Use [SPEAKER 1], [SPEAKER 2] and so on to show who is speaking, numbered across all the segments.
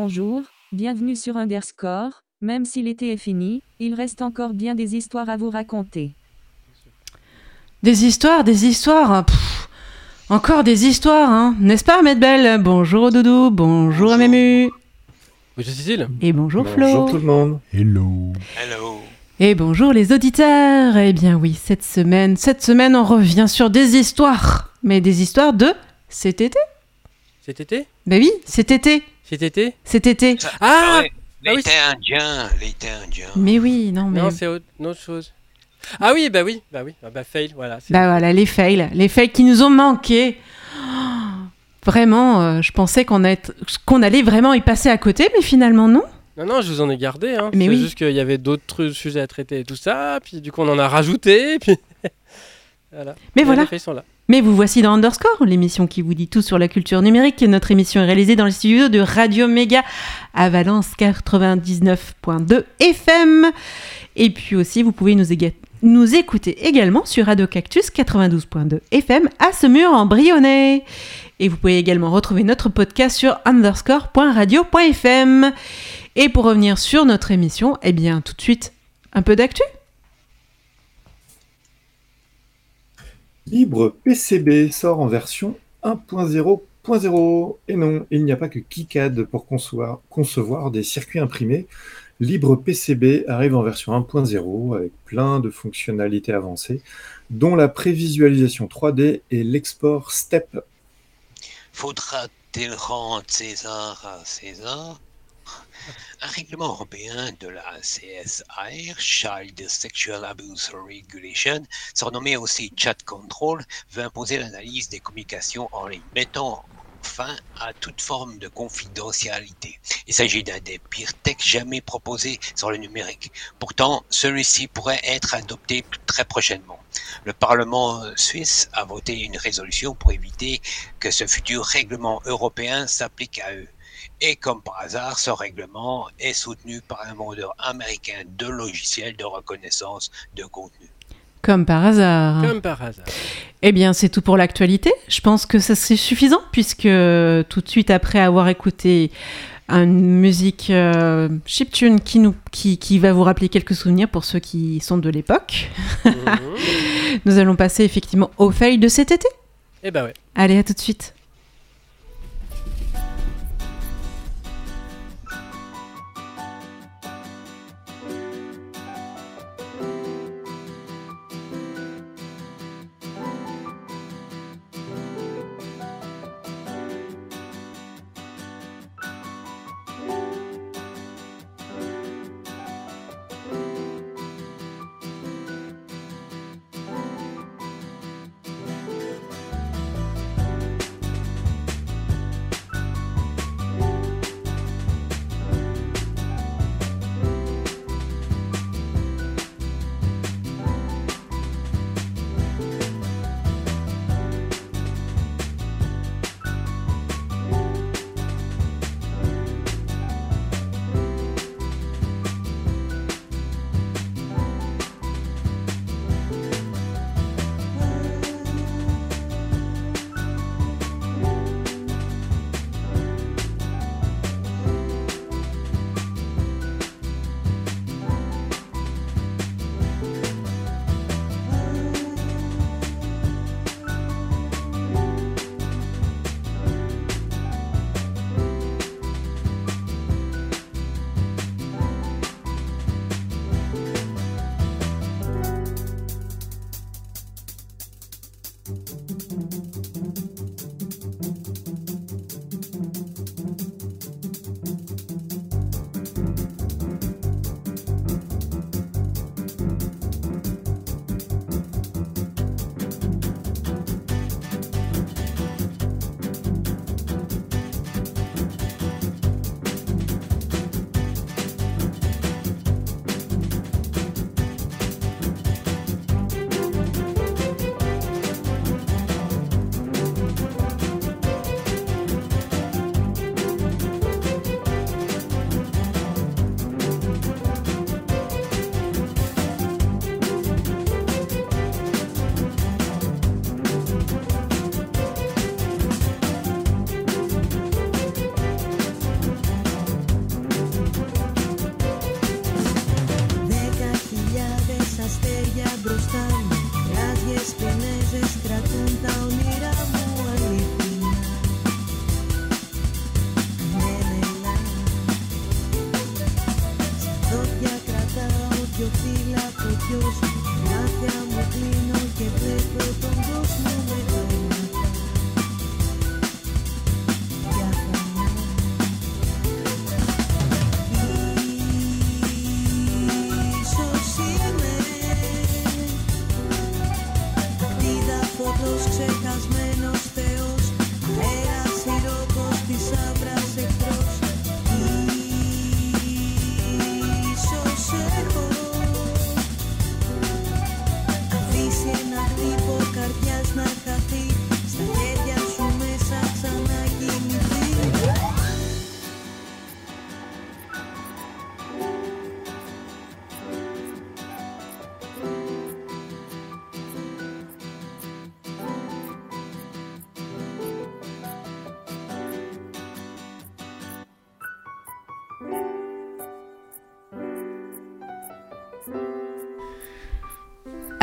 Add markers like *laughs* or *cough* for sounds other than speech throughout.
[SPEAKER 1] Bonjour, bienvenue sur Underscore. Même si l'été est fini, il reste encore bien des histoires à vous raconter.
[SPEAKER 2] Des histoires, des histoires. hein, pff, encore des histoires, hein. N'est-ce pas, Ahmed Bell Bonjour Doudou, bonjour Mému.
[SPEAKER 3] Bonjour Cécile.
[SPEAKER 2] Et bonjour Flo.
[SPEAKER 4] Bonjour tout le monde.
[SPEAKER 5] Hello.
[SPEAKER 6] Hello.
[SPEAKER 2] Et bonjour les auditeurs. Eh bien oui, cette semaine, cette semaine, on revient sur des histoires. Mais des histoires de cet été
[SPEAKER 3] Cet été?
[SPEAKER 2] Ben oui, cet été.
[SPEAKER 3] Cet été
[SPEAKER 2] Cet été.
[SPEAKER 3] Ah
[SPEAKER 6] ouais,
[SPEAKER 3] Ah oui,
[SPEAKER 6] L'été indien, l'été indien.
[SPEAKER 2] Mais oui, non mais...
[SPEAKER 3] Non, c'est autre, chose. Ah oui, bah oui, bah oui, ah bah fail, voilà.
[SPEAKER 2] Bah voilà, les fails. Les fails qui nous ont manqué. Oh, Vraiment, euh, je pensais qu'on a- qu'on allait vraiment y passer à côté, mais finalement non.
[SPEAKER 3] Non, non, je vous en ai gardé. Hein.
[SPEAKER 2] Mais
[SPEAKER 3] c'est
[SPEAKER 2] oui.
[SPEAKER 3] juste qu'il y avait d'autres sujets à traiter et tout ça, puis du coup on en a rajouté, puis *laughs* voilà.
[SPEAKER 2] Mais
[SPEAKER 3] Et
[SPEAKER 2] voilà.
[SPEAKER 3] Les fails sont là.
[SPEAKER 2] Mais vous voici dans Underscore, l'émission qui vous dit tout sur la culture numérique. Notre émission est réalisée dans les studios de Radio Méga à Valence 99.2 FM. Et puis aussi, vous pouvez nous, écouter également sur Radio Cactus 92.2 FM à Semur en Brionnais. Et vous pouvez également retrouver notre podcast sur underscore.radio.fm. Et pour revenir sur notre émission, eh bien tout de suite, un peu d'actu.
[SPEAKER 4] Libre PCB sort en version 1.0.0. Et non, il n'y a pas que KiCad pour concevoir, des circuits imprimés. Libre PCB arrive en version 1.0 avec plein de fonctionnalités avancées, dont la prévisualisation 3D et l'export STEP.
[SPEAKER 6] Faudra-t-il rendre César à César? Un règlement européen de la CSR, Child Sexual Abuse Regulation, surnommé aussi Chat Control, veut imposer l'analyse des communications en ligne, mettant fin à toute forme de confidentialité. Il s'agit d'un des pires textes jamais proposés sur le numérique. Pourtant, celui-ci pourrait être adopté très prochainement. Le Parlement suisse a voté une résolution pour éviter que ce futur règlement européen s'applique à eux. Et comme par hasard, ce règlement est soutenu par un vendeur américain de logiciels de reconnaissance de contenu.
[SPEAKER 2] Comme par hasard.
[SPEAKER 3] Comme par hasard.
[SPEAKER 2] Eh bien, c'est tout pour l'actualité. Je pense que ça c'est suffisant puisque tout de suite après avoir écouté une musique euh, chiptune qui, nous, qui, qui va vous rappeler quelques souvenirs pour ceux qui sont de l'époque,
[SPEAKER 3] Mhm. *laughs*
[SPEAKER 2] nous allons passer effectivement au fail de cet été.
[SPEAKER 3] Et bah ouais.
[SPEAKER 2] Allez, à tout de suite.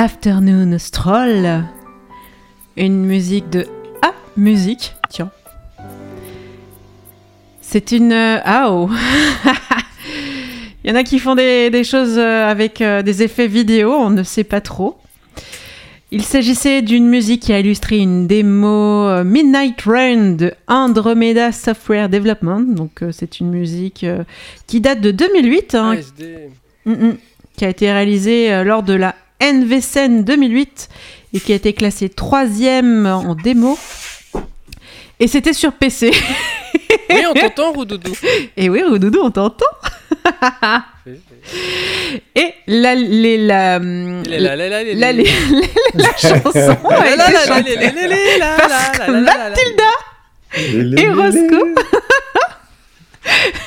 [SPEAKER 2] Afternoon Stroll. Une musique de Ah, musique, tiens. C'est une. Ah oh *laughs* Il y en a qui font des, des choses euh, avec euh, des effets vidéo, on ne sait pas trop. Il s'agissait d'une musique qui a illustré une démo Midnight Run de Andromeda Software Development. Donc, c'est une musique qui date de 2008, hein,
[SPEAKER 3] ASD.
[SPEAKER 2] Mm, mm. qui a été réalisé euh, lors de la NVSN 2008 et qui a été classé troisième en démo. Et c'était sur PC.
[SPEAKER 3] Oui, on t'entend, Roudoudou. *laughs*
[SPEAKER 2] Et oui, Roudoudou, on t'entend. *laughs* Et la, les, la,
[SPEAKER 3] La, la, la, la, la,
[SPEAKER 2] la-
[SPEAKER 3] la,
[SPEAKER 2] les- la chanson a
[SPEAKER 3] la, la,
[SPEAKER 2] été
[SPEAKER 3] la,
[SPEAKER 2] chantée
[SPEAKER 3] la, la, la, la,
[SPEAKER 2] par
[SPEAKER 3] la, la, la, la, la.
[SPEAKER 2] Mathilda et Roscoe.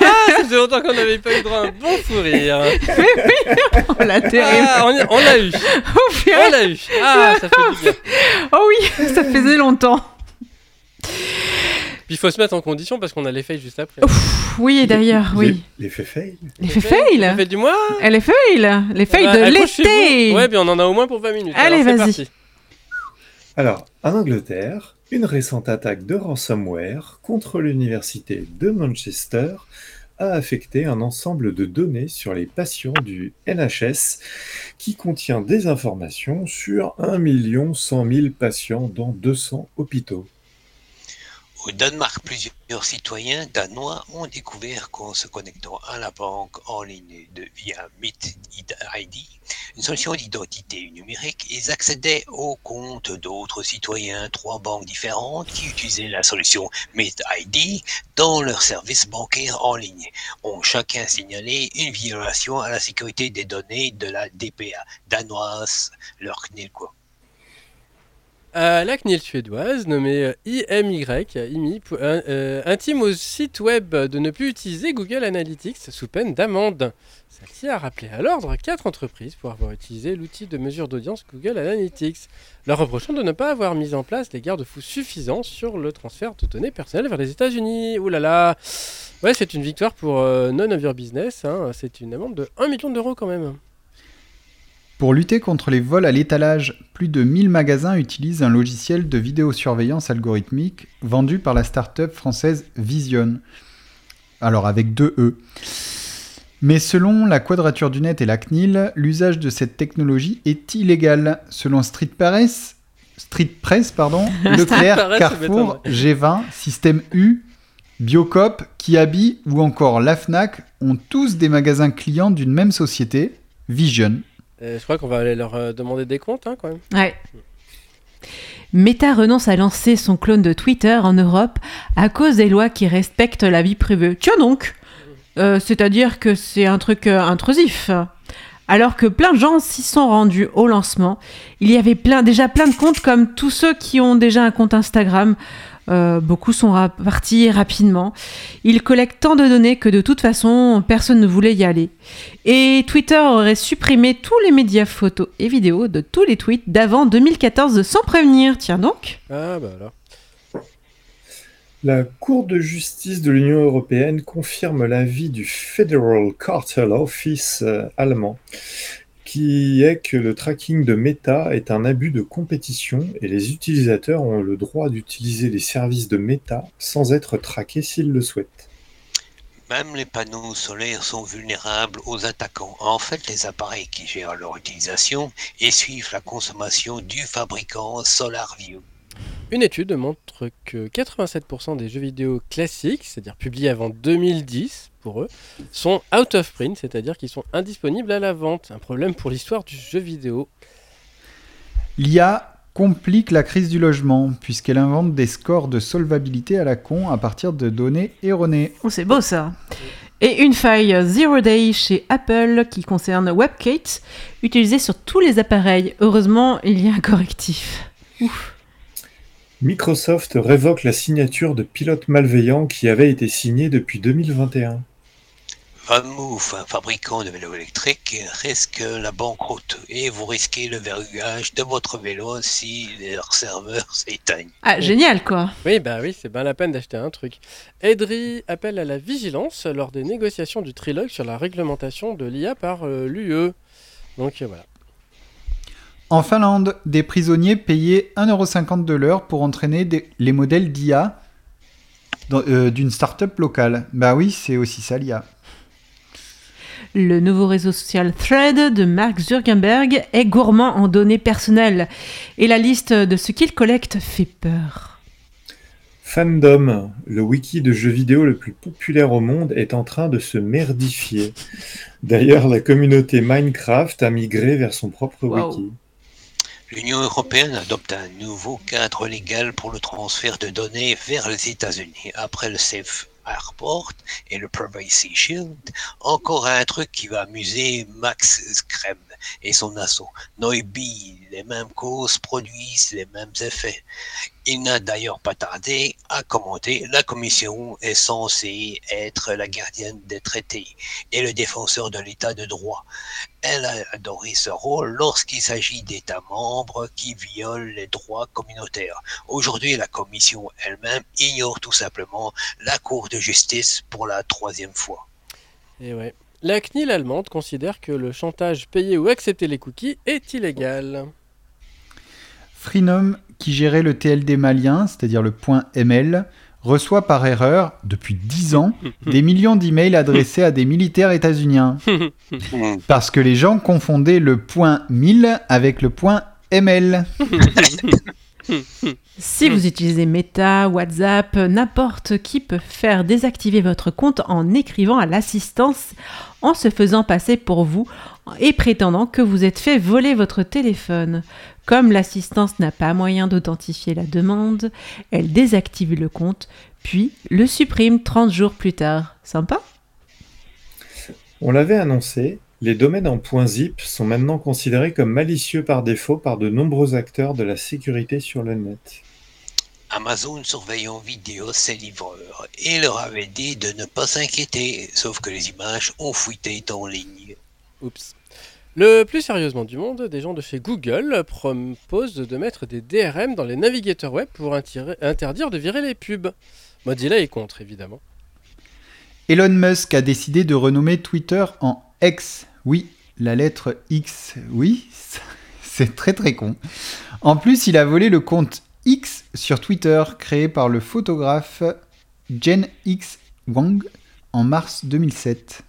[SPEAKER 3] Ah, ça faisait longtemps qu'on n'avait pas eu droit à un bon fou rire.
[SPEAKER 2] Oh, la terrible.
[SPEAKER 3] Ah, on y- on l'a eu.
[SPEAKER 2] Oh.
[SPEAKER 3] On l'a eu. Ah, ça fait du bien.
[SPEAKER 2] Oh oui, ça faisait longtemps.
[SPEAKER 3] Puis il faut se mettre en condition parce qu'on a les faits juste après.
[SPEAKER 2] Oui, d'ailleurs, oui.
[SPEAKER 4] L'effet fail.
[SPEAKER 2] L'effet
[SPEAKER 3] Ça
[SPEAKER 2] fail.
[SPEAKER 3] fait du mois
[SPEAKER 2] Elle est fail. Les fails
[SPEAKER 3] Bah,
[SPEAKER 2] de
[SPEAKER 3] accrochez-vous.
[SPEAKER 2] l'été.
[SPEAKER 3] Ouais, bien on en a au moins pour 20 minutes.
[SPEAKER 2] Allez, vas-y.
[SPEAKER 4] Alors, en Angleterre, une récente attaque de ransomware contre l'université de Manchester a affecté un ensemble de données sur les patients du NHS qui contient des informations sur 1 100 000 patients dans 200 hôpitaux.
[SPEAKER 6] Au Danemark, plusieurs citoyens danois ont découvert qu'en se connectant à la banque en ligne de, via MitID, une solution d'identité numérique, ils accédaient aux comptes d'autres citoyens, trois banques différentes qui utilisaient la solution MitID dans leurs services bancaires en ligne, ont chacun signalé une violation à la sécurité des données de la DPA danoise, leur CNIL.
[SPEAKER 3] La CNIL suédoise, nommée euh, IMY, euh, euh, intime au site web de ne plus utiliser Google Analytics sous peine d'amende. Celle-ci a rappelé à l'ordre quatre entreprises pour avoir utilisé l'outil de mesure d'audience Google Analytics, leur reprochant de ne pas avoir mis en place les garde-fous suffisants sur le transfert de données personnelles vers les États-Unis. Ouh là là Ouais, c'est une victoire pour None of Your Business, hein. c'est une amende de 1 million d'euros quand même.
[SPEAKER 7] Pour lutter contre les vols à l'étalage, plus de 1000 magasins utilisent un logiciel de vidéosurveillance algorithmique vendu par la start-up française Vision. Alors avec deux E. Mais selon la Quadrature du Net et la CNIL, l'usage de cette technologie est illégal. Selon Street Press, Street Press pardon, *laughs* Leclerc, Carrefour,
[SPEAKER 3] ça
[SPEAKER 7] G20, Système U, Biocop, Kiabi ou encore la Fnac ont tous des magasins clients d'une même société, Vision.
[SPEAKER 3] Euh, je crois qu'on va aller leur euh, demander des comptes hein, quand même.
[SPEAKER 2] Ouais. Meta renonce à lancer son clone de Twitter en Europe à cause des lois qui respectent la vie privée. Tiens donc Euh, C'est-à-dire que c'est un truc intrusif. Alors que plein de gens s'y sont rendus au lancement, il y avait déjà plein de comptes comme tous ceux qui ont déjà un compte Instagram. Euh, beaucoup sont partis rapidement. Ils collectent tant de données que de toute façon, personne ne voulait y aller. Et Twitter aurait supprimé tous les médias photos et vidéos de tous les tweets d'avant 2014 sans prévenir. Tiens donc.
[SPEAKER 3] Ah bah alors.
[SPEAKER 4] La Cour de justice de l'Union européenne confirme l'avis du Federal Cartel Office euh, allemand qui est que le tracking de Meta est un abus de compétition et les utilisateurs ont le droit d'utiliser les services de Meta sans être traqués s'ils le souhaitent.
[SPEAKER 6] Même les panneaux solaires sont vulnérables aux attaquants. En fait, les appareils qui gèrent leur utilisation et suivent la consommation du fabricant SolarView.
[SPEAKER 3] Une étude montre que 87% des jeux vidéo classiques, c'est-à-dire publiés avant 2010 pour eux, sont out of print, c'est-à-dire qu'ils sont indisponibles à la vente. Un problème pour l'histoire du jeu vidéo.
[SPEAKER 7] L'IA complique la crise du logement, puisqu'elle invente des scores de solvabilité à la con à partir de données erronées.
[SPEAKER 2] Oh, c'est beau ça. Et une faille Zero Day chez Apple qui concerne WebKit, utilisée sur tous les appareils. Heureusement, il y a un correctif. Ouf.
[SPEAKER 4] Microsoft révoque la signature de pilotes malveillants qui avait été signée depuis 2021.
[SPEAKER 6] VanMoof, un fabricant de vélos électriques, risque la banqueroute et vous risquez le verrouillage de votre vélo si leur serveur s'éteigne.
[SPEAKER 2] Ah, génial quoi.
[SPEAKER 3] Oui, bah oui, c'est bien la peine d'acheter un truc. Edry appelle à la vigilance lors des négociations du trilogue sur la réglementation de l'IA par l'UE. Donc euh, voilà.
[SPEAKER 7] En Finlande, des prisonniers payaient 1,50€ de l'heure pour entraîner des- les modèles d'IA euh, d'une start-up locale. Bah oui, c'est aussi ça l'IA.
[SPEAKER 2] Le nouveau réseau social Thread de Mark Zuckerberg est gourmand en données personnelles. Et la liste de ce qu'il collecte fait peur.
[SPEAKER 4] Fandom, le wiki de jeux vidéo le plus populaire au monde, est en train de se merdifier. D'ailleurs, la communauté Minecraft a migré vers son propre
[SPEAKER 2] Wow.
[SPEAKER 4] wiki.
[SPEAKER 6] L'Union européenne adopte un nouveau cadre légal pour le transfert de données vers les États-Unis après le Safe Airport et le Privacy Shield. Encore un truc qui va amuser Max Screm et son assaut. Noibi, les mêmes causes produisent les mêmes effets. Il n'a d'ailleurs pas tardé à commenter la commission est censée être la gardienne des traités et le défenseur de l'état de droit. Elle a adoré ce rôle lorsqu'il s'agit d'États membres qui violent les droits communautaires. Aujourd'hui, la Commission elle-même ignore tout simplement la Cour de justice pour la troisième fois.
[SPEAKER 3] La CNIL allemande considère que le chantage payé ou accepter les cookies est illégal.
[SPEAKER 7] Freenom, qui gérait le TLD malien, c'est-à-dire le point ML, reçoit par erreur, depuis 10 ans, *laughs* des millions d'emails adressés à des militaires états-uniens. *laughs* Parce que les gens confondaient le point 1000 avec le point ML. *laughs*
[SPEAKER 2] Si vous utilisez Meta, WhatsApp, n'importe qui peut faire désactiver votre compte en écrivant à l'assistance, en se faisant passer pour vous et prétendant que vous êtes fait voler votre téléphone. Comme l'assistance n'a pas moyen d'authentifier la demande, elle désactive le compte, puis le supprime 30 jours plus tard. Sympa
[SPEAKER 4] On l'avait annoncé, les domaines en .zip sont maintenant considérés comme malicieux par défaut par de nombreux acteurs de la sécurité sur le net.
[SPEAKER 6] Amazon surveille en vidéo ses livreurs et leur avait dit de ne pas s'inquiéter, sauf que les images ont fuité en ligne.
[SPEAKER 3] Oups. Le plus sérieusement du monde, des gens de chez Google proposent de mettre des DRM dans les navigateurs web pour interdire de virer les pubs. Mozilla est contre, évidemment.
[SPEAKER 7] Elon Musk a décidé de renommer Twitter en X. Oui, la lettre X. Oui, *laughs* c'est très très con. En plus, il a volé le compte X sur Twitter créé par le photographe Jen X Wang en mars 2007.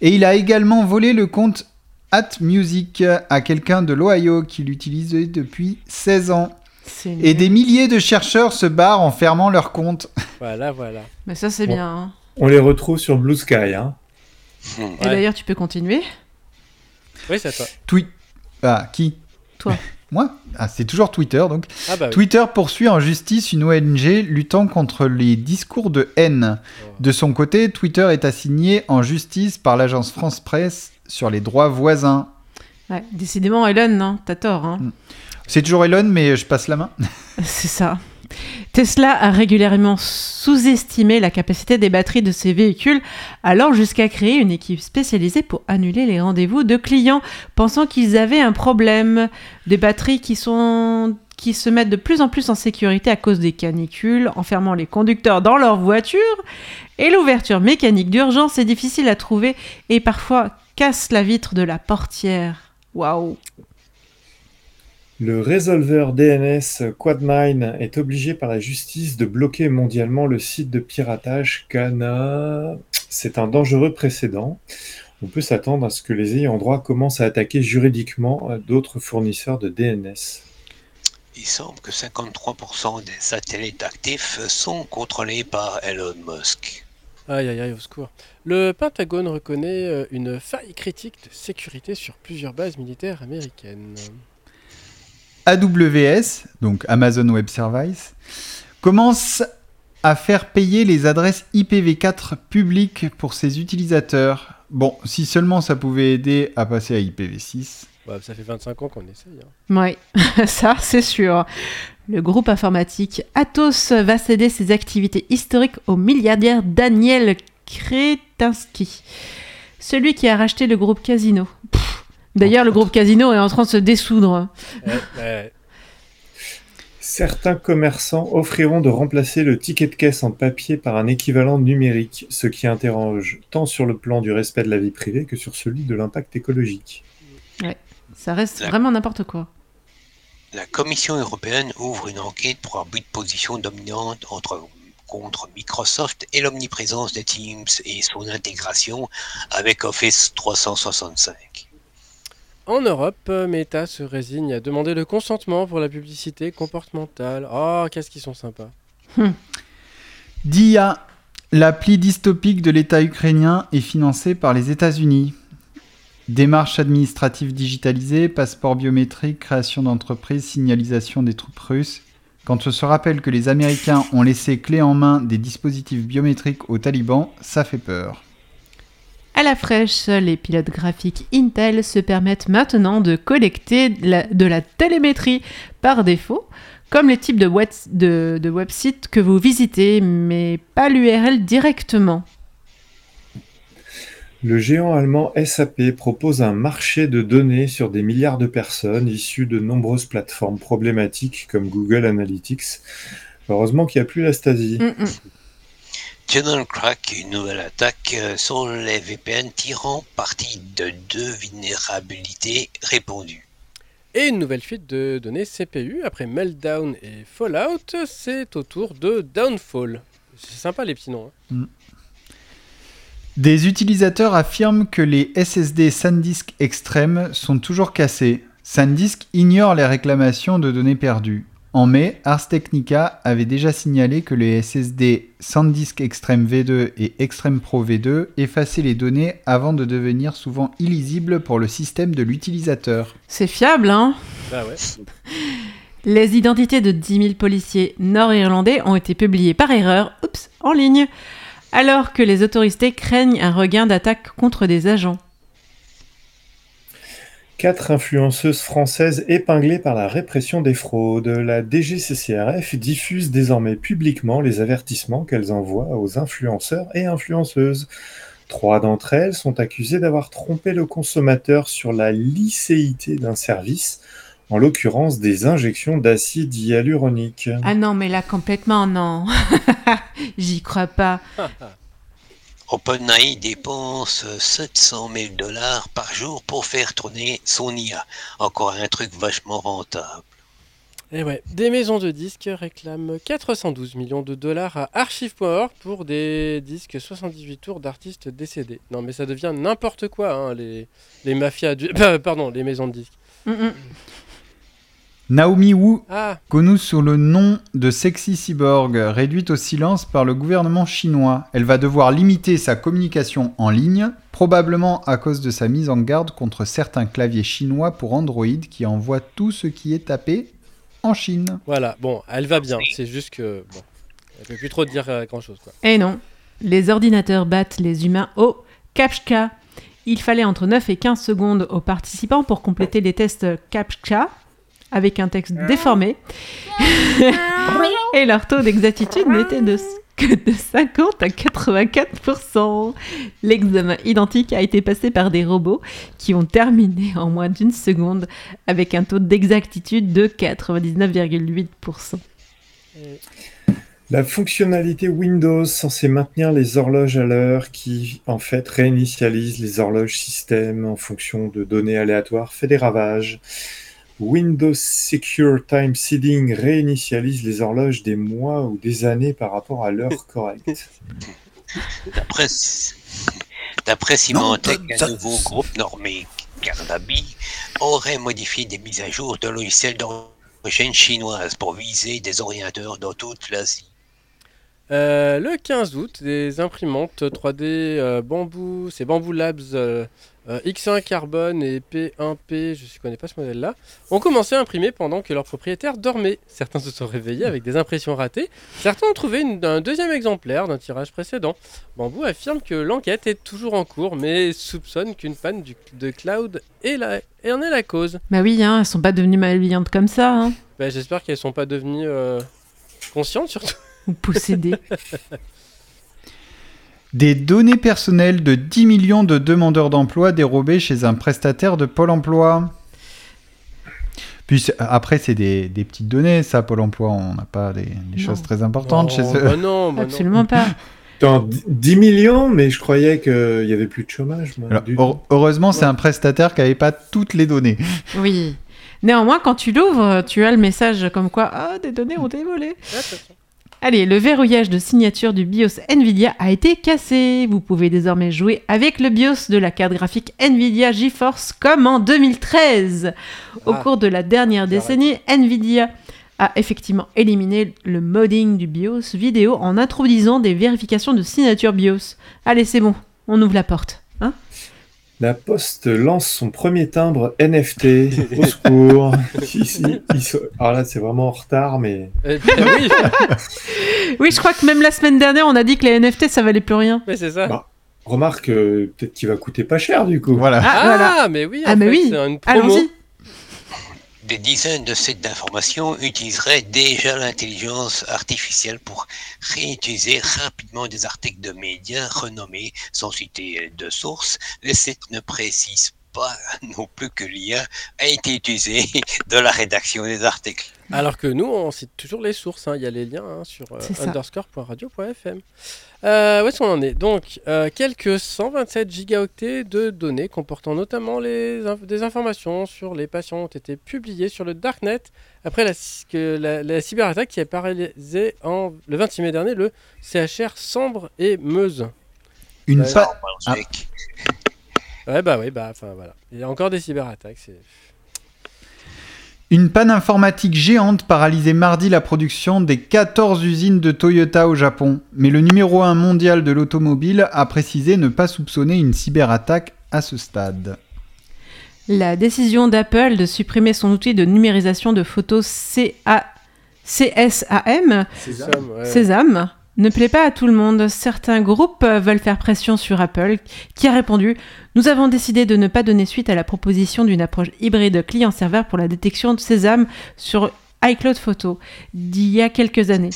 [SPEAKER 7] Et il a également volé le compte At Music à quelqu'un de l'Ohio qui l'utilisait depuis 16 ans. Et
[SPEAKER 2] nul.
[SPEAKER 7] des milliers de chercheurs se barrent en fermant leur compte.
[SPEAKER 3] Voilà, voilà.
[SPEAKER 2] Mais ça c'est
[SPEAKER 4] Bon.
[SPEAKER 2] bien. hein.
[SPEAKER 4] On les retrouve sur Blue Sky. Hein.
[SPEAKER 2] Et
[SPEAKER 3] Ouais.
[SPEAKER 2] d'ailleurs tu peux continuer
[SPEAKER 3] Oui, c'est à toi.
[SPEAKER 7] Tweet. Ah, qui?
[SPEAKER 2] Toi. *laughs*
[SPEAKER 7] Moi? Ah, c'est toujours Twitter donc.
[SPEAKER 3] Ah bah oui.
[SPEAKER 7] Twitter poursuit en justice une ONG luttant contre les discours de haine. De son côté, Twitter est assigné en justice par l'agence France Presse sur les droits voisins.
[SPEAKER 2] Ouais, décidément Elon, non T'as tort. Hein
[SPEAKER 7] C'est toujours Elon, mais je passe la main. *laughs*
[SPEAKER 2] C'est ça. Tesla a régulièrement sous-estimé la capacité des batteries de ses véhicules, allant jusqu'à créer une équipe spécialisée pour annuler les rendez-vous de clients, pensant qu'ils avaient un problème. Des batteries qui sont qui se mettent de plus en plus en sécurité à cause des canicules, enfermant les conducteurs dans leur voiture, et l'ouverture mécanique d'urgence est difficile à trouver et parfois casse la vitre de la portière. Waouh.
[SPEAKER 4] Le résolveur DNS Quadmine est obligé par la justice de bloquer mondialement le site de piratage Cana. C'est un dangereux précédent. On peut s'attendre à ce que les ayants droit commencent à attaquer juridiquement d'autres fournisseurs de DNS.
[SPEAKER 6] Il semble que 53% des satellites actifs sont contrôlés par Elon Musk.
[SPEAKER 3] Aïe aïe aïe, au secours. Le Pentagone reconnaît euh, une faille critique de sécurité sur plusieurs bases militaires américaines.
[SPEAKER 7] AWS, donc Amazon Web Service, commence à faire payer les adresses IPv4 publiques pour ses utilisateurs. Bon, si seulement ça pouvait aider à passer à IPv6.
[SPEAKER 3] Ouais, ça fait 25 ans qu'on essaye. hein.
[SPEAKER 2] Oui, *laughs* ça c'est sûr. Le groupe informatique Atos va céder ses activités historiques au milliardaire Daniel Kretinsky, celui qui a racheté le groupe Casino. D'ailleurs, le groupe Casino est en train de se dessoudre.
[SPEAKER 3] Ouais, ouais.
[SPEAKER 4] Certains commerçants offriront de remplacer le ticket de caisse en papier par un équivalent numérique, ce qui interroge tant sur le plan du respect de la vie privée que sur celui de l'impact écologique.
[SPEAKER 2] Ça reste
[SPEAKER 6] Ouais.
[SPEAKER 2] vraiment n'importe quoi.
[SPEAKER 6] La Commission européenne ouvre une enquête pour abus de position dominante entre, contre Microsoft et l'omniprésence de Teams et son intégration avec Office 365.
[SPEAKER 3] En Europe, euh, Meta se résigne à demander le consentement pour la publicité comportementale. Oh, qu'est-ce qu'ils sont sympas.
[SPEAKER 7] DIA, l'appli dystopique de l'État ukrainien, est financée par les États-Unis. Démarche administrative digitalisée, passeport biométrique, création d'entreprises, signalisation des troupes russes. Quand on se rappelle que les Américains ont laissé clé en main des dispositifs biométriques aux talibans, ça fait peur.
[SPEAKER 2] À la fraîche, les pilotes graphiques Intel se permettent maintenant de collecter de la, télémétrie par défaut, comme les types de, web, de websites que vous visitez, mais pas l'URL directement.
[SPEAKER 4] Le géant allemand SAP propose un marché de données sur des milliards de personnes issues de nombreuses plateformes problématiques comme Google Analytics. Heureusement qu'il n'y a plus la Stasi.
[SPEAKER 2] Mm, mm.
[SPEAKER 6] Tunnel Crack, une nouvelle attaque euh, sur les VPN tirant parti de deux vulnérabilités répandues.
[SPEAKER 3] Et une nouvelle fuite de données CPU après Meltdown et Fallout, c'est au tour de Downfall. C'est sympa les petits noms. hein.
[SPEAKER 7] Des utilisateurs affirment que les SSD SanDisk Extreme sont toujours cassés. SanDisk ignore les réclamations de données perdues. En mai, Ars Technica avait déjà signalé que les SSD SanDisk Extreme V2 et Extreme Pro V2 effaçaient les données avant de devenir souvent illisibles pour le système de l'utilisateur.
[SPEAKER 2] C'est fiable, hein?
[SPEAKER 3] Bah ouais. *laughs*
[SPEAKER 2] Les identités de 10 000 policiers nord-irlandais ont été publiées par erreur, oups, en ligne, alors que les autorités craignent un regain d'attaques contre des agents.
[SPEAKER 4] Quatre influenceuses françaises épinglées par la répression des fraudes. La DGCCRF diffuse désormais publiquement les avertissements qu'elles envoient aux influenceurs et influenceuses. Trois d'entre elles sont accusées d'avoir trompé le consommateur sur la licéité d'un service, en l'occurrence des injections d'acide hyaluronique.
[SPEAKER 2] Ah non, mais là complètement non. *laughs* J'y crois pas. *laughs*
[SPEAKER 6] OpenAI dépense 700 000 dollars par jour pour faire tourner son IA. Encore un truc vachement rentable.
[SPEAKER 3] Et ouais, des maisons de disques réclament 412 millions de dollars à Archive.org pour des disques 78 tours d'artistes décédés. Non mais ça devient n'importe quoi, hein, les, les mafias du... *laughs* pardon, les maisons de disques.
[SPEAKER 2] Mm, mm.
[SPEAKER 7] Naomi Wu,
[SPEAKER 3] Ah,
[SPEAKER 7] connue sous le nom de Sexy Cyborg, réduite au silence par le gouvernement chinois. Elle va devoir limiter sa communication en ligne, probablement à cause de sa mise en garde contre certains claviers chinois pour Android qui envoient tout ce qui est tapé en Chine.
[SPEAKER 3] voilà, bon, elle va bien, c'est juste que... Bon, elle peut plus trop dire grand chose quoi.
[SPEAKER 2] Eh non, les ordinateurs battent les humains au CAPTCHA. Il fallait entre 9 et 15 secondes aux participants pour compléter les tests CAPTCHA avec un texte déformé. *laughs* et leur taux d'exactitude n'était de que de 50 à 84%. L'examen identique a été passé par des robots qui ont terminé en moins d'une seconde avec un taux d'exactitude de 99,8%.
[SPEAKER 4] La fonctionnalité Windows censée maintenir les horloges à l'heure qui, en fait, réinitialise les horloges système en fonction de données aléatoires fait des ravages. Windows Secure Time Seeding réinitialise les horloges des mois ou des années par rapport à l'heure correcte.
[SPEAKER 6] D'après d'après Symantec, un
[SPEAKER 8] ça-
[SPEAKER 6] nouveau groupe normé Carnaby aurait modifié des mises à jour de logiciels d'origine chinoise pour viser des orienteurs dans toute l'Asie.
[SPEAKER 3] Euh, le 15 août, des imprimantes 3D euh, Bamboo, c'est Bamboo Labs euh, euh, X1 Carbone et P1P, je ne connais pas ce modèle-là, ont commencé à imprimer pendant que leurs propriétaires dormaient. Certains se sont réveillés avec des impressions ratées, certains ont trouvé une- un deuxième exemplaire d'un tirage précédent. Bamboo affirme que l'enquête est toujours en cours, mais soupçonne qu'une panne du- de cloud est la, et en est la cause.
[SPEAKER 2] Bah oui, hein, elles sont pas devenues malveillantes comme ça, hein,
[SPEAKER 3] Bah, J'espère qu'elles sont pas devenues conscientes surtout.
[SPEAKER 2] Ou.
[SPEAKER 7] Des données personnelles de 10 millions de demandeurs d'emploi dérobées chez un prestataire de Pôle emploi. Puis après, c'est des, des petites données, ça, Pôle emploi. On n'a pas des, des choses très importantes chez eux.
[SPEAKER 3] bah non, bah non.
[SPEAKER 2] Absolument pas.
[SPEAKER 4] Attends, 10 millions, mais je croyais qu'il y avait plus de chômage. moi,
[SPEAKER 7] Alors,
[SPEAKER 4] du
[SPEAKER 7] heure- heureusement, c'est un prestataire qui n'avait pas toutes les données.
[SPEAKER 2] Oui. Néanmoins, quand tu l'ouvres, tu as le message comme quoi ah, des données ont été volées. Allez, le verrouillage de signature du BIOS Nvidia a été cassé. Vous pouvez désormais jouer avec le BIOS de la carte graphique Nvidia GeForce comme en 2013. Au
[SPEAKER 3] Ah.
[SPEAKER 2] cours de la dernière décennie, Nvidia a effectivement éliminé le modding du BIOS vidéo en introduisant des vérifications de signature BIOS. Allez, c'est bon, on ouvre la porte.
[SPEAKER 4] La Poste lance son premier timbre NFT. Au secours. *laughs* Ici, Alors là, c'est vraiment en retard, mais
[SPEAKER 3] Eh oui, *laughs*
[SPEAKER 2] oui, je crois que même la semaine dernière, on a dit que les NFT, ça valait plus rien.
[SPEAKER 3] mais c'est ça.
[SPEAKER 4] Bah, remarque, euh, peut-être qu'il va coûter pas cher du coup.
[SPEAKER 7] Voilà.
[SPEAKER 2] Ah,
[SPEAKER 3] Ah,
[SPEAKER 2] voilà.
[SPEAKER 3] mais oui, en
[SPEAKER 2] Ah, mais oui.
[SPEAKER 3] c'est une promo.
[SPEAKER 2] Allons-y.
[SPEAKER 6] Des dizaines de sites d'information utiliseraient déjà l'intelligence artificielle pour réutiliser rapidement des articles de médias renommés sans citer de source. Les sites ne précisent pas *laughs* non plus que l'IA a été utilisée *laughs* dans la rédaction des articles.
[SPEAKER 3] Alors que nous, on cite toujours les sources. hein. Il y a les liens hein, sur euh, underscore.radio.fm. Euh, où est-ce qu'on en est Donc, euh, quelques 127 gigaoctets de données comportant notamment les inf- des informations sur les patients ont été publiées sur le Darknet après la, que la, la cyberattaque qui a paralysé en, le 26 mai dernier le CHR Sambre et Meuse.
[SPEAKER 7] Une, pa- Ah.
[SPEAKER 6] Mec,
[SPEAKER 3] Ouais, bah oui, bah, enfin voilà. Il y a encore des cyberattaques. c'est-
[SPEAKER 7] Une panne informatique géante paralysait mardi la production des 14 usines de Toyota au Japon. Mais le numéro 1 mondial de l'automobile a précisé ne pas soupçonner une cyberattaque à ce stade.
[SPEAKER 2] La décision d'Apple de supprimer son outil de numérisation de photos CA... CSAM,
[SPEAKER 3] Somme, ouais.
[SPEAKER 2] Sésame, ne plaît pas à tout le monde. Certains groupes veulent faire pression sur Apple, qui a répondu Nous avons décidé de ne pas donner suite à la proposition d'une approche hybride client-serveur pour la détection de Sésame sur iCloud Photo d'il y a quelques années.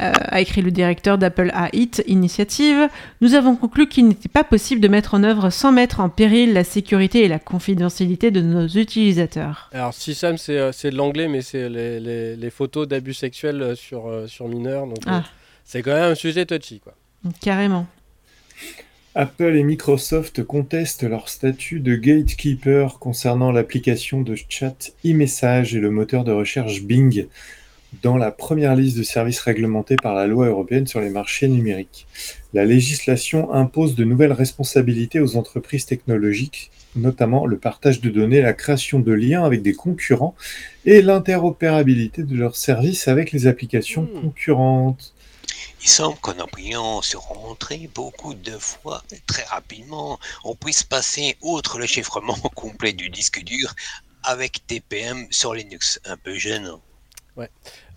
[SPEAKER 2] Euh, a écrit le directeur d'Apple AIT Initiative, nous avons conclu qu'il n'était pas possible de mettre en œuvre sans mettre en péril la sécurité et la confidentialité de nos utilisateurs.
[SPEAKER 3] Alors, SISAM, c'est euh, c'est de l'anglais, mais c'est les, les- les photos d'abus sexuels euh, sur, sur mineurs. Donc, euh,
[SPEAKER 2] Ah.
[SPEAKER 3] C'est quand même un sujet touchy, quoi.
[SPEAKER 2] Carrément.
[SPEAKER 4] Apple et Microsoft contestent leur statut de gatekeeper concernant l'application de chat e-message et le moteur de recherche Bing dans la première liste de services réglementés par la loi européenne sur les marchés numériques. La législation impose de nouvelles responsabilités aux entreprises technologiques, notamment le partage de données, la création de liens avec des concurrents et l'interopérabilité de leurs services avec les applications
[SPEAKER 3] Hmm.
[SPEAKER 6] Il semble qu'en appuyant sur Entrée beaucoup de fois, très rapidement, on puisse passer outre le chiffrement *laughs* complet du disque dur avec TPM sur Linux. Un peu gênant.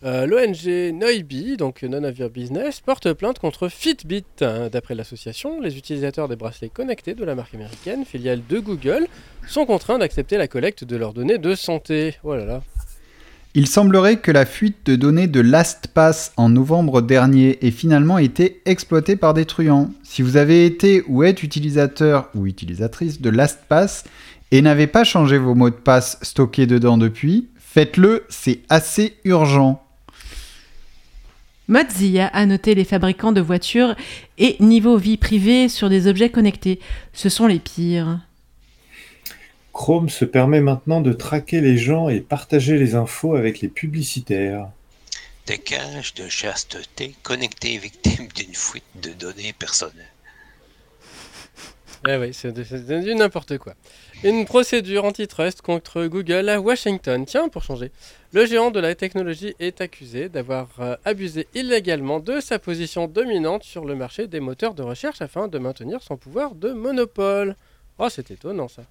[SPEAKER 3] Euh, L'ONG Noibi, donc of Your Business, porte plainte contre Fitbit. hein. D'après l'association, les utilisateurs des bracelets connectés de la marque américaine, filiale de Google, sont contraints d'accepter la collecte de leurs données de santé. Oh là là.
[SPEAKER 7] Il semblerait que la fuite de données de LastPass en novembre dernier ait finalement été exploitée par des truands. Si vous avez été ou êtes utilisateur ou utilisatrice de LastPass et n'avez pas changé vos mots de passe stockés dedans depuis, faites-le, c'est assez urgent.
[SPEAKER 2] Mozilla a noté les fabricants de voitures et niveau vie privée sur des objets connectés. Ce sont les pires.
[SPEAKER 4] Chrome se permet maintenant de traquer les gens et partager les infos avec les publicitaires.
[SPEAKER 6] Des de chasteté connectées victimes d'une fuite de données personnelles.
[SPEAKER 3] Eh oui, c'est du n'importe quoi. Une procédure antitrust contre Google à Washington. Tiens, pour changer. Le géant de la technologie est accusé d'avoir euh, abusé illégalement de sa position dominante sur le marché des moteurs de recherche afin de maintenir son pouvoir de monopole. Oh, c'est étonnant ça.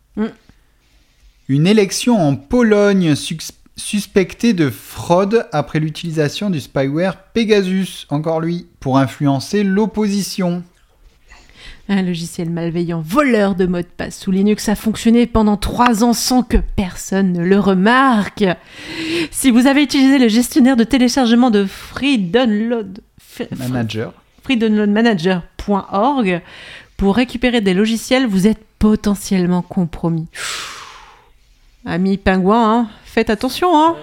[SPEAKER 7] Une élection en Pologne sus- suspectée de fraude après l'utilisation du spyware Pegasus, encore lui, pour influencer l'opposition.
[SPEAKER 2] Un logiciel malveillant voleur de mots de passe sous Linux a fonctionné pendant trois ans sans que personne ne le remarque. Si vous avez utilisé le gestionnaire de téléchargement de Free Download, F-
[SPEAKER 7] Manager.
[SPEAKER 2] freedownloadmanager.org pour récupérer des logiciels, vous êtes potentiellement compromis. Amis pingouins, hein, faites attention. Hein.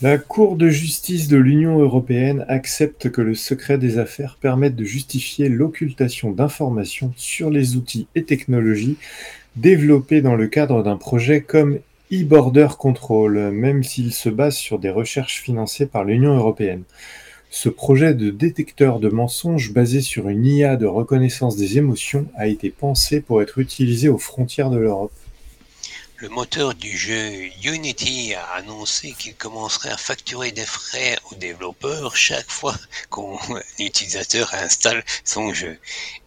[SPEAKER 4] La Cour de justice de l'Union européenne accepte que le secret des affaires permette de justifier l'occultation d'informations sur les outils et technologies développés dans le cadre d'un projet comme e-border control, même s'il se base sur des recherches financées par l'Union européenne. Ce projet de détecteur de mensonges basé sur une IA de reconnaissance des émotions a été pensé pour être utilisé aux frontières de l'Europe.
[SPEAKER 6] Le moteur du jeu Unity a annoncé qu'il commencerait à facturer des frais aux développeurs chaque fois qu'un *laughs* utilisateur installe son jeu.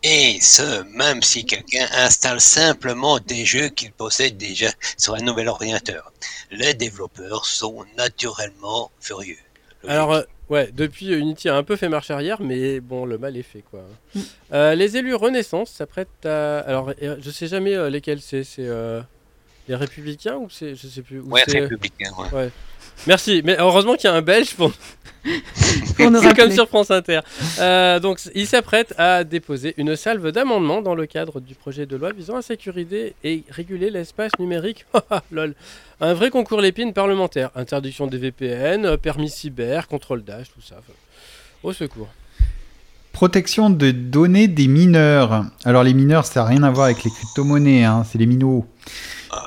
[SPEAKER 6] Et ce, même si quelqu'un installe simplement des jeux qu'il possède déjà sur un nouvel ordinateur. Les développeurs sont naturellement furieux. Logique.
[SPEAKER 3] Alors, euh, ouais, depuis euh, Unity a un peu fait marche arrière, mais bon, le mal est fait quoi.
[SPEAKER 2] Mm.
[SPEAKER 3] Euh, les élus Renaissance s'apprêtent à. Alors, je sais jamais euh, lesquels c'est. C'est euh, les Républicains ou c'est. Je sais plus. ou
[SPEAKER 6] ouais,
[SPEAKER 3] c'est-
[SPEAKER 6] républicain, ouais.
[SPEAKER 3] Merci, mais heureusement qu'il y a un Belge pour. *laughs* *laughs* C'est comme sur France Inter. Euh, donc, il s'apprête à déposer une salve d'amendements dans le cadre du projet de loi visant à sécuriser et réguler l'espace numérique. *laughs* Lol. Un vrai concours l'épine parlementaire. Interdiction des VPN, euh, permis cyber, contrôle d'âge, tout ça. Enfin, Au secours.
[SPEAKER 7] Protection de données des mineurs. Alors les mineurs, ça n'a rien à voir avec les crypto-monnaies, hein, c'est les minots.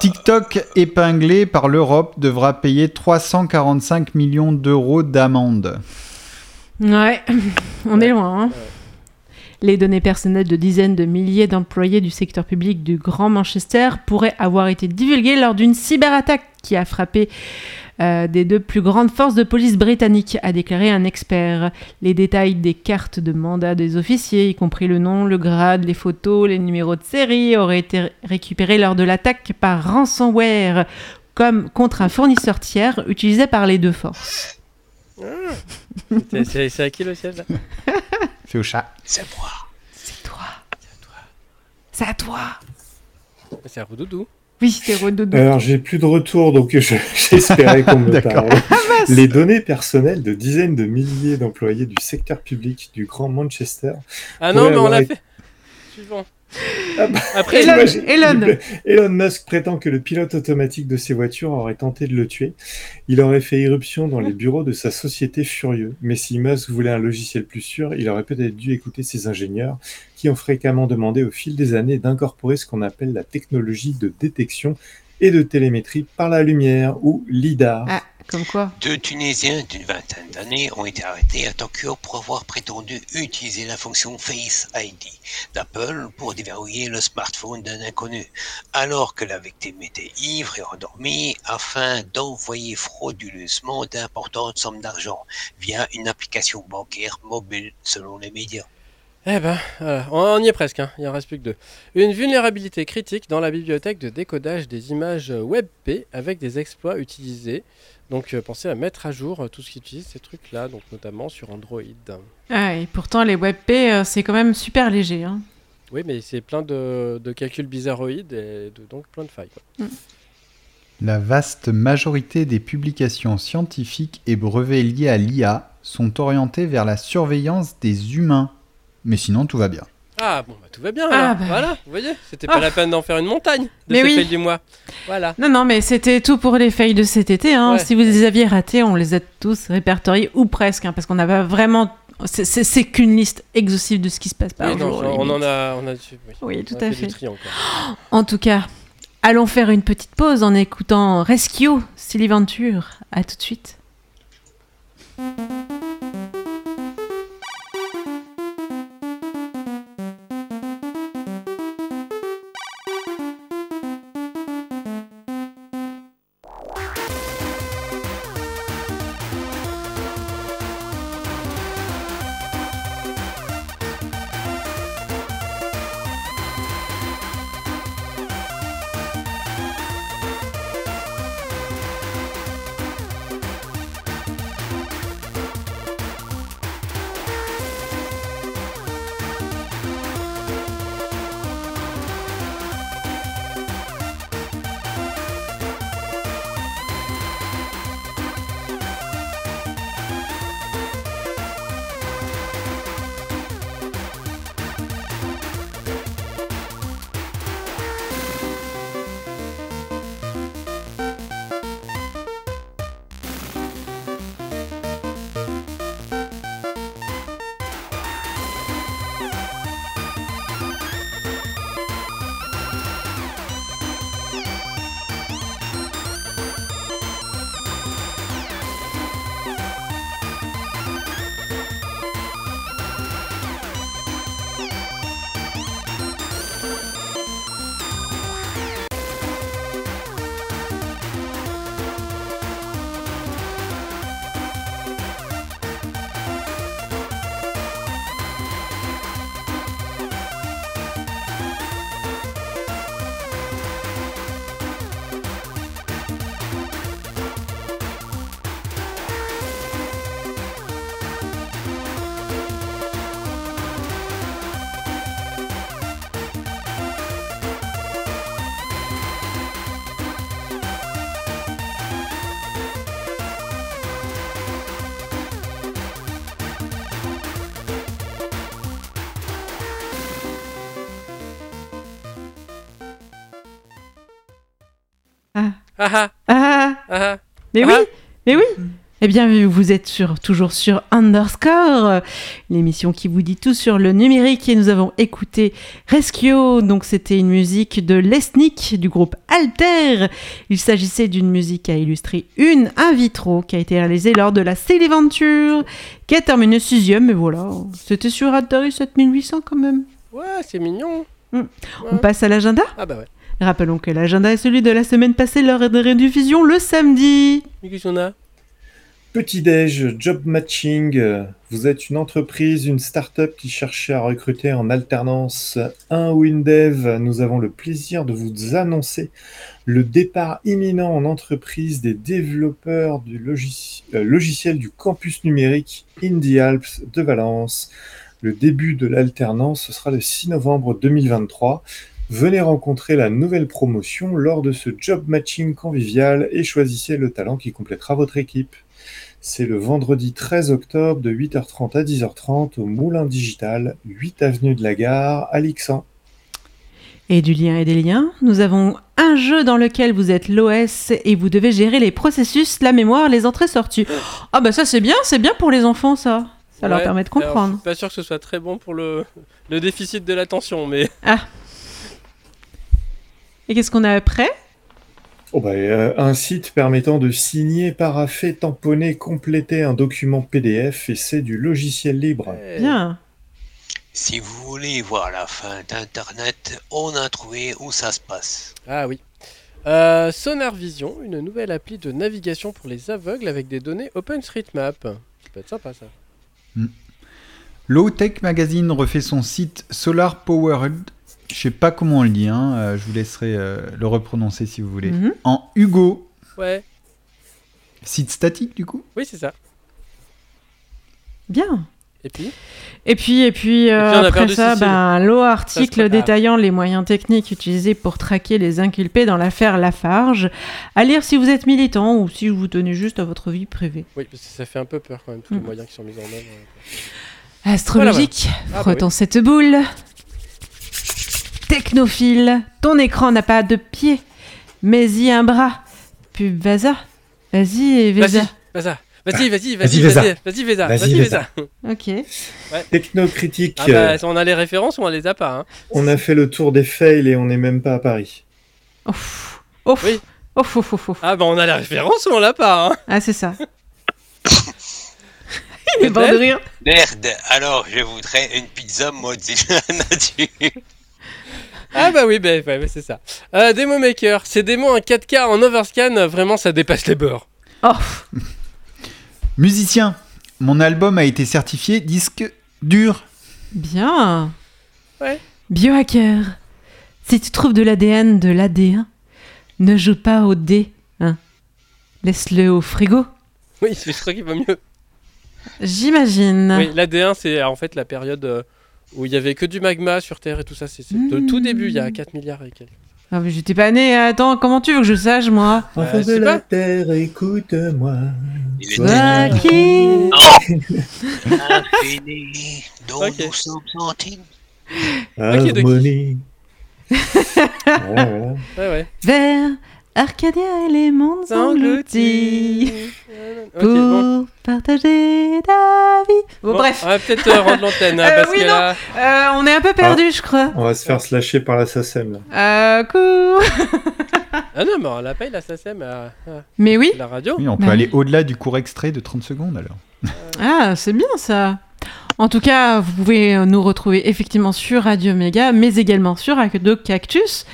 [SPEAKER 7] TikTok épinglé par l'Europe devra payer 345 millions d'euros d'amende.
[SPEAKER 2] Ouais, *laughs* on est loin. hein. Les données personnelles de dizaines de milliers d'employés du secteur public du Grand Manchester pourraient avoir été divulguées lors d'une cyberattaque qui a frappé euh, des deux plus grandes forces de police britanniques, a déclaré un expert. Les détails des cartes de mandat des officiers, y compris le nom, le grade, les photos, les numéros de série, auraient été récupérés lors de l'attaque par ransomware, comme contre un fournisseur tiers utilisé par les deux forces.
[SPEAKER 3] C'est- C'est c'est à qui le siège là? *laughs*
[SPEAKER 7] C'est au chat.
[SPEAKER 6] C'est moi.
[SPEAKER 2] C'est toi. C'est à toi.
[SPEAKER 3] C'est à Roudoudou.
[SPEAKER 2] Oui, c'est Redoudou.
[SPEAKER 4] Alors, j'ai plus de retour, donc je- j'espérais qu'on me *laughs* parle. Les données personnelles de dizaines de milliers d'employés du secteur public du Grand Manchester.
[SPEAKER 3] Ah non, mais on l'a fait. Suivant.
[SPEAKER 4] Ah *laughs* bah,
[SPEAKER 3] Après,
[SPEAKER 2] Elon,
[SPEAKER 4] Imagine-
[SPEAKER 2] Elon. *laughs*
[SPEAKER 4] Elon Musk prétend que le pilote automatique de ses voitures aurait tenté de le tuer. Il aurait fait irruption dans les bureaux de sa société furieux. Mais si Musk voulait un logiciel plus sûr, il aurait peut-être dû écouter ses ingénieurs qui ont fréquemment demandé au fil des années d'incorporer ce qu'on appelle la technologie de détection et de télémétrie par la lumière ou LIDAR.
[SPEAKER 2] Ah,
[SPEAKER 6] Deux Tunisiens d'une vingtaine d'années ont été arrêtés à Tokyo pour avoir prétendu utiliser la fonction Face ID d'Apple pour déverrouiller le smartphone d'un inconnu, alors que la victime était ivre et endormie, afin d'envoyer frauduleusement d'importantes sommes d'argent via une application bancaire mobile, selon les médias.
[SPEAKER 3] Eh ben, voilà, on y est presque, hein. il en reste plus que deux. Une vulnérabilité critique dans la bibliothèque de décodage des images WebP avec des exploits utilisés. Donc euh, pensez à mettre à jour euh, tout ce qui utilise ces trucs-là, donc notamment sur Android.
[SPEAKER 2] ah, Et pourtant, les WebP, euh, c'est quand même super léger. Hein.
[SPEAKER 3] Oui, mais c'est plein de, de calculs bizarroïdes et de- donc plein de failles. quoi.
[SPEAKER 7] La vaste majorité des publications scientifiques et brevets liés à l'IA sont orientés vers la surveillance des humains. Mais sinon, tout va bien.
[SPEAKER 3] Ah bon, bah, tout va bien.
[SPEAKER 2] Ah,
[SPEAKER 3] alors.
[SPEAKER 2] bah.
[SPEAKER 3] Voilà, vous voyez, c'était
[SPEAKER 2] Ah.
[SPEAKER 3] pas la peine d'en faire une montagne de
[SPEAKER 2] Mais
[SPEAKER 3] ce
[SPEAKER 2] oui.
[SPEAKER 3] fail du mois. Voilà.
[SPEAKER 2] Non, non, mais c'était tout pour les fails de cet été. Hein.
[SPEAKER 3] Ouais.
[SPEAKER 2] Si vous les aviez ratés, on les a tous répertoriés, ou presque, hein, parce qu'on n'a pas vraiment... C'est- qu'une liste exhaustive de ce qui se passe par
[SPEAKER 3] Oui, non,
[SPEAKER 2] jour.
[SPEAKER 3] on
[SPEAKER 2] limite.
[SPEAKER 3] en a, on a, oui.
[SPEAKER 2] Oui, tout
[SPEAKER 3] On a
[SPEAKER 2] à
[SPEAKER 3] fait
[SPEAKER 2] fait.
[SPEAKER 3] du tri encore.
[SPEAKER 2] En tout cas, allons faire une petite pause en écoutant Rescue, Silly Venture. À tout de suite.
[SPEAKER 3] Ah ah,
[SPEAKER 2] Ah,
[SPEAKER 3] ah ah.
[SPEAKER 2] mais oui, mais oui. Eh bien, vous êtes sur, toujours sur Underscore, l'émission qui vous dit tout sur le numérique. Et nous avons écouté Rescue, donc c'était une musique de Lesnik du groupe Alter. Il s'agissait d'une musique à illustrer une in vitro qui a été réalisée lors de la Céléventure, qui a terminé sixième. Mais voilà, c'était sur Atari 7800 quand même.
[SPEAKER 3] Ouais, c'est mignon.
[SPEAKER 2] Mm.
[SPEAKER 3] Ouais.
[SPEAKER 2] On passe à l'agenda?
[SPEAKER 3] Ah bah ouais.
[SPEAKER 2] Rappelons que l'agenda est celui de la semaine passée lors de rediffusion le samedi.
[SPEAKER 3] Mais qu'est-ce qu'on a?
[SPEAKER 4] Petit-déj, job matching. Vous êtes une entreprise, une start-up qui cherchait à recruter en alternance un WinDev. Nous avons le plaisir de vous annoncer le départ imminent en entreprise des développeurs du euh, logiciel du campus numérique Indie Alps de Valence. Le début de l'alternance, ce sera le 6 novembre 2023. Venez rencontrer la nouvelle promotion lors de ce job matching convivial et choisissez le talent qui complétera votre équipe. C'est le vendredi 13 octobre de 8h30 à 10h30 au Moulin Digital, 8 avenue de la Gare, à Lixan.
[SPEAKER 2] Et du lien et des liens, nous avons un jeu dans lequel vous êtes l'OS et vous devez gérer les processus, la mémoire, les entrées-sorties. Ah bah ça c'est bien, c'est bien pour les enfants ça. Ça leur permet de
[SPEAKER 3] alors,
[SPEAKER 2] comprendre.
[SPEAKER 3] je suis pas sûr que ce soit très bon pour le, le déficit de l'attention, mais
[SPEAKER 2] Et qu'est-ce qu'on a après?
[SPEAKER 4] Oh bah, euh, un site permettant de signer, paraffer, tamponner, compléter un document PDF et c'est du logiciel libre.
[SPEAKER 3] Eh,
[SPEAKER 2] Bien.
[SPEAKER 6] Si vous voulez voir la fin d'Internet, on a trouvé où ça se passe.
[SPEAKER 3] Ah oui. Euh, Sonar Vision, une nouvelle appli de navigation pour les aveugles avec des données OpenStreetMap. Ça peut être sympa ça.
[SPEAKER 7] Low Tech Magazine refait son site Solar Powered. Je sais pas comment on le dit, hein, euh, je vous laisserai euh, le reprononcer si vous voulez.
[SPEAKER 2] Mhm.
[SPEAKER 7] En Hugo.
[SPEAKER 3] Ouais,
[SPEAKER 7] Site statique du coup?
[SPEAKER 3] Oui c'est ça.
[SPEAKER 2] Bien.
[SPEAKER 3] Et puis?
[SPEAKER 2] Et puis, et puis, euh,
[SPEAKER 3] puis, on a
[SPEAKER 2] après
[SPEAKER 3] perdu
[SPEAKER 2] ça,
[SPEAKER 3] Cécile.
[SPEAKER 2] ben, l'eau article
[SPEAKER 3] prépare.
[SPEAKER 2] détaillant les moyens techniques utilisés pour traquer les inculpés dans l'affaire Lafarge. À lire si vous êtes militant ou si vous tenez juste à votre vie privée.
[SPEAKER 3] Oui, parce que ça fait un peu peur quand même, tous les
[SPEAKER 2] Mm.
[SPEAKER 3] moyens qui sont mis en œuvre.
[SPEAKER 2] Astrologique,
[SPEAKER 3] Ah, bah
[SPEAKER 2] frottons cette boule. Technophile, ton écran n'a pas de pied, mais y un bras. Pub Vaza. Vas-y,
[SPEAKER 3] Vas-y,
[SPEAKER 2] Vaza.
[SPEAKER 3] vas-y, vas-y, vas-y,
[SPEAKER 4] Vas-y,
[SPEAKER 3] vas-y,
[SPEAKER 4] Vesa.
[SPEAKER 3] vas-y, Vesa.
[SPEAKER 2] Ok.
[SPEAKER 4] Technocritique,
[SPEAKER 3] Ah bah,
[SPEAKER 4] euh,
[SPEAKER 3] on a les références ou on les a pas, hein.
[SPEAKER 4] on a fait le tour des fails et on n'est même pas à Paris.
[SPEAKER 2] Ouf. Ouf.
[SPEAKER 3] Oui.
[SPEAKER 2] Ouf, ouf, ouf, ouf.
[SPEAKER 3] Ah bah on a les références ou on l'a pas, hein.
[SPEAKER 2] Ah, c'est ça. *laughs* Il est mort de rire.
[SPEAKER 6] Merde, alors je voudrais une pizza Mozilla *laughs* nature.
[SPEAKER 3] Ah bah oui, bah, ouais, ouais, c'est ça. Euh, Demo Maker, ces démos en 4K en overscan, vraiment ça dépasse les bords.
[SPEAKER 2] Oh.
[SPEAKER 7] Musicien, mon album a été certifié disque dur.
[SPEAKER 2] Bien.
[SPEAKER 3] Ouais.
[SPEAKER 2] Biohacker. Si tu trouves de l'ADN de l'AD1, ne joue pas au dé. Hein. Laisse-le au frigo.
[SPEAKER 3] Oui, je crois qu'il va mieux.
[SPEAKER 2] J'imagine.
[SPEAKER 3] Oui, l'AD1, c'est en fait la période euh, où il y avait que du magma sur Terre et tout ça. C'est
[SPEAKER 2] Mmh.
[SPEAKER 3] tout début, il y a 4 milliards et quelques.
[SPEAKER 2] Ah, mais j'étais pas né. Attends, comment tu veux que je sache, moi?
[SPEAKER 4] Enfant
[SPEAKER 3] je
[SPEAKER 4] de la
[SPEAKER 3] pas.
[SPEAKER 4] terre, écoute-moi.
[SPEAKER 6] Il
[SPEAKER 2] Toi
[SPEAKER 6] était
[SPEAKER 2] qui... *laughs*
[SPEAKER 6] infini, dont nous sommes
[SPEAKER 3] Doki.
[SPEAKER 4] Harmonie. Voilà, voilà.
[SPEAKER 3] Ouais, ouais.
[SPEAKER 2] Vers Arcadia et les mondes engloutis. Pour
[SPEAKER 3] bon.
[SPEAKER 2] partager ta vie. Bon, bref,
[SPEAKER 3] On va peut-être euh, rendre l'antenne,
[SPEAKER 2] Euh,
[SPEAKER 3] parce
[SPEAKER 2] oui,
[SPEAKER 3] que
[SPEAKER 2] non.
[SPEAKER 3] là...
[SPEAKER 2] Euh, on est un peu perdu, je crois.
[SPEAKER 4] On va se faire slasher par la SACEM.
[SPEAKER 2] Euh, cool.
[SPEAKER 3] Ah non, mais on la paye la SACEM à, à
[SPEAKER 2] Mais oui.
[SPEAKER 3] la radio.
[SPEAKER 7] Oui, on peut
[SPEAKER 2] Bah
[SPEAKER 7] aller
[SPEAKER 2] oui.
[SPEAKER 7] au-delà du court extrait de 30 secondes alors.
[SPEAKER 2] Ah, c'est bien ça. En tout cas, vous pouvez euh, nous retrouver effectivement sur Radio Méga, mais également sur Radio Cactus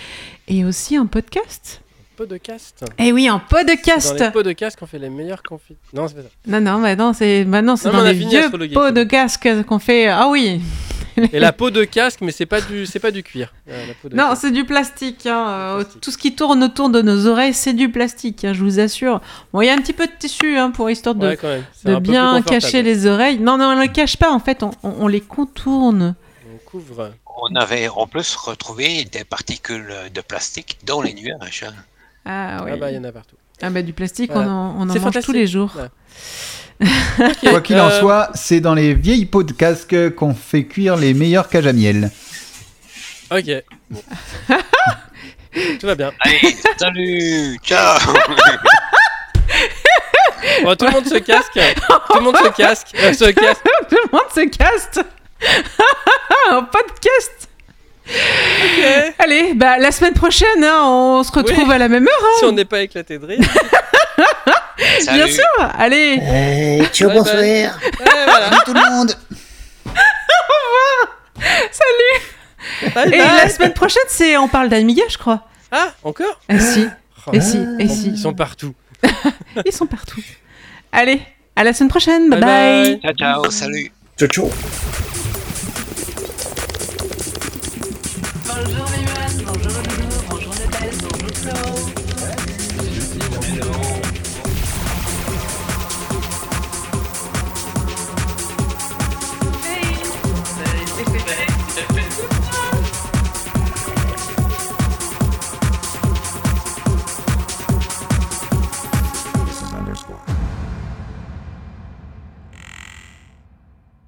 [SPEAKER 2] et aussi en podcast.
[SPEAKER 3] Podcast.
[SPEAKER 2] Eh oui, en
[SPEAKER 3] Dans
[SPEAKER 2] podcast.
[SPEAKER 3] les pots de casque, on fait les meilleurs confits. Non, c'est pas ça.
[SPEAKER 2] Non, non, bah non, c'est maintenant c'est
[SPEAKER 3] Non,
[SPEAKER 2] dans les vieux pots
[SPEAKER 3] c'est
[SPEAKER 2] de casque qu'on fait. Ah oui. *laughs*
[SPEAKER 3] Et la peau de casque, mais c'est pas du, c'est pas du cuir. Euh, la peau de
[SPEAKER 2] Non,
[SPEAKER 3] casque.
[SPEAKER 2] c'est du plastique. hein, euh,
[SPEAKER 3] Plastique.
[SPEAKER 2] Tout ce qui tourne autour de nos oreilles, c'est du plastique. hein, je vous assure. Bon, il y a un petit peu de tissu hein, pour histoire de,
[SPEAKER 3] Ouais. C'est
[SPEAKER 2] bien cacher les oreilles. Non, non, on ne les cache pas. En fait, on, on- on les contourne.
[SPEAKER 3] On couvre.
[SPEAKER 6] On avait en plus retrouvé des particules de plastique dans les nuages. Hein.
[SPEAKER 2] Ah oui.
[SPEAKER 3] Ah bah, il y en a partout.
[SPEAKER 2] Ah bah du plastique,
[SPEAKER 3] Voilà.
[SPEAKER 2] on en, on en mange tous les jours.
[SPEAKER 3] Ouais. *laughs*
[SPEAKER 7] Quoi qu'il en
[SPEAKER 3] euh,
[SPEAKER 7] soit, c'est dans les vieilles pots de casque qu'on fait cuire les meilleures cages à miel.
[SPEAKER 3] Ok. Bon. *laughs* Tout va bien.
[SPEAKER 6] Allez, salut, ciao *laughs*
[SPEAKER 3] Bon, tout le monde se casque. Tout le monde se casque. Euh, se casque.
[SPEAKER 2] Tout le monde se caste Un podcast Allez, bah la semaine prochaine, hein, on se retrouve
[SPEAKER 3] Oui.
[SPEAKER 2] à la même heure,
[SPEAKER 3] Si on n'est pas éclaté de rire. *laughs*
[SPEAKER 2] bien
[SPEAKER 6] Salut.
[SPEAKER 2] sûr Allez
[SPEAKER 8] Euh, ciao, bonsoir.
[SPEAKER 3] Ouais, voilà.
[SPEAKER 8] Salut tout le monde. *laughs*
[SPEAKER 2] Salut
[SPEAKER 3] Bye
[SPEAKER 2] Et
[SPEAKER 3] bye.
[SPEAKER 2] la semaine prochaine, c'est on parle d'Amiga, je crois.
[SPEAKER 3] Ah, encore
[SPEAKER 2] Ah si,
[SPEAKER 3] Oh,
[SPEAKER 2] et si, et
[SPEAKER 3] Ils
[SPEAKER 2] si.
[SPEAKER 3] sont partout. *laughs*
[SPEAKER 2] Ils sont partout. Allez, à la semaine prochaine, bye
[SPEAKER 3] Bye
[SPEAKER 2] bye,
[SPEAKER 3] bye.
[SPEAKER 6] Ciao, ciao, salut
[SPEAKER 4] Ciao, ciao.
[SPEAKER 9] Bonjour